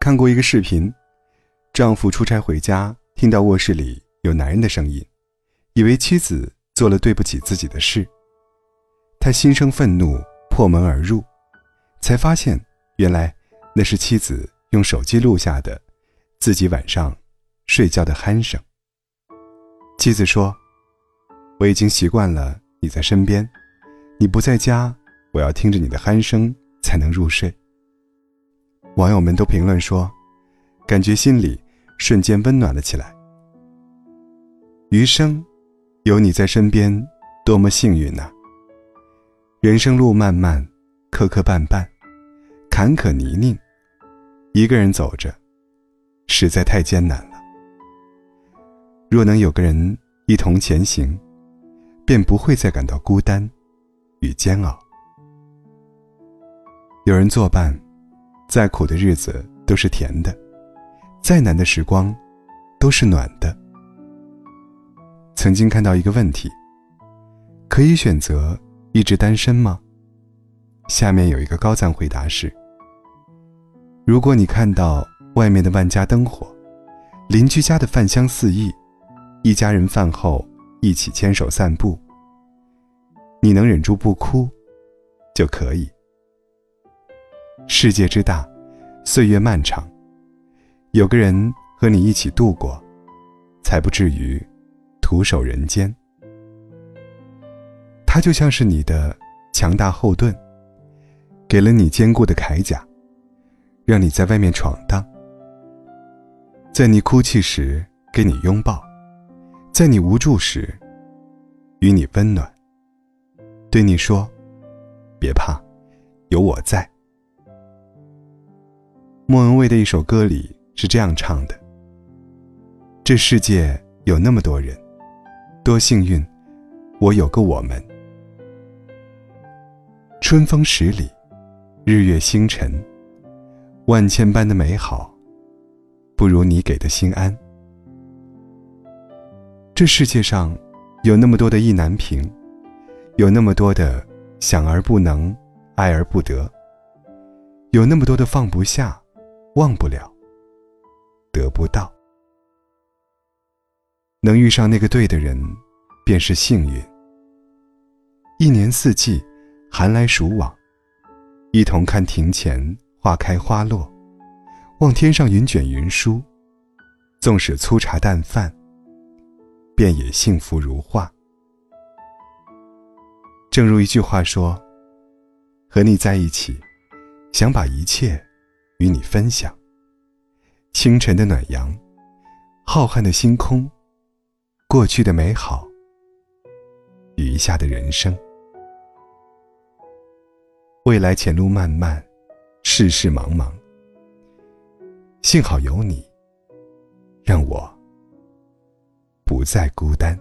看过一个视频，丈夫出差回家，听到卧室里有男人的声音，以为妻子做了对不起自己的事。他心生愤怒，破门而入，才发现原来那是妻子用手机录下的自己晚上睡觉的鼾声。妻子说：“我已经习惯了你在身边，你不在家，我要听着你的鼾声才能入睡。”网友们都评论说：“感觉心里瞬间温暖了起来。余生，有你在身边，多么幸运呐！人生路漫漫，磕磕绊绊，坎坷泥泞，一个人走着，实在太艰难了。若能有个人一同前行，便不会再感到孤单与煎熬。有人作伴。”再苦的日子都是甜的，再难的时光都是暖的。曾经看到一个问题：可以选择一直单身吗？下面有一个高赞回答是：如果你看到外面的万家灯火，邻居家的饭香四溢，一家人饭后一起牵手散步，你能忍住不哭，就可以。世界之大，岁月漫长，有个人和你一起度过，才不至于徒守人间。他就像是你的强大后盾，给了你坚固的铠甲，让你在外面闯荡。在你哭泣时给你拥抱，在你无助时与你温暖，对你说：“别怕，有我在。”莫文蔚的一首歌里是这样唱的：“这世界有那么多人，多幸运，我有个我们。春风十里，日月星辰，万千般的美好，不如你给的心安。这世界上有那么多的意难平，有那么多的想而不能，爱而不得，有那么多的放不下。”忘不了，得不到，能遇上那个对的人，便是幸运。一年四季，寒来暑往，一同看庭前花开花落，望天上云卷云舒，纵使粗茶淡饭，便也幸福如画。正如一句话说：“和你在一起，想把一切。”与你分享清晨的暖阳，浩瀚的星空，过去的美好，余下的人生。未来前路漫漫，世事茫茫。幸好有你，让我不再孤单。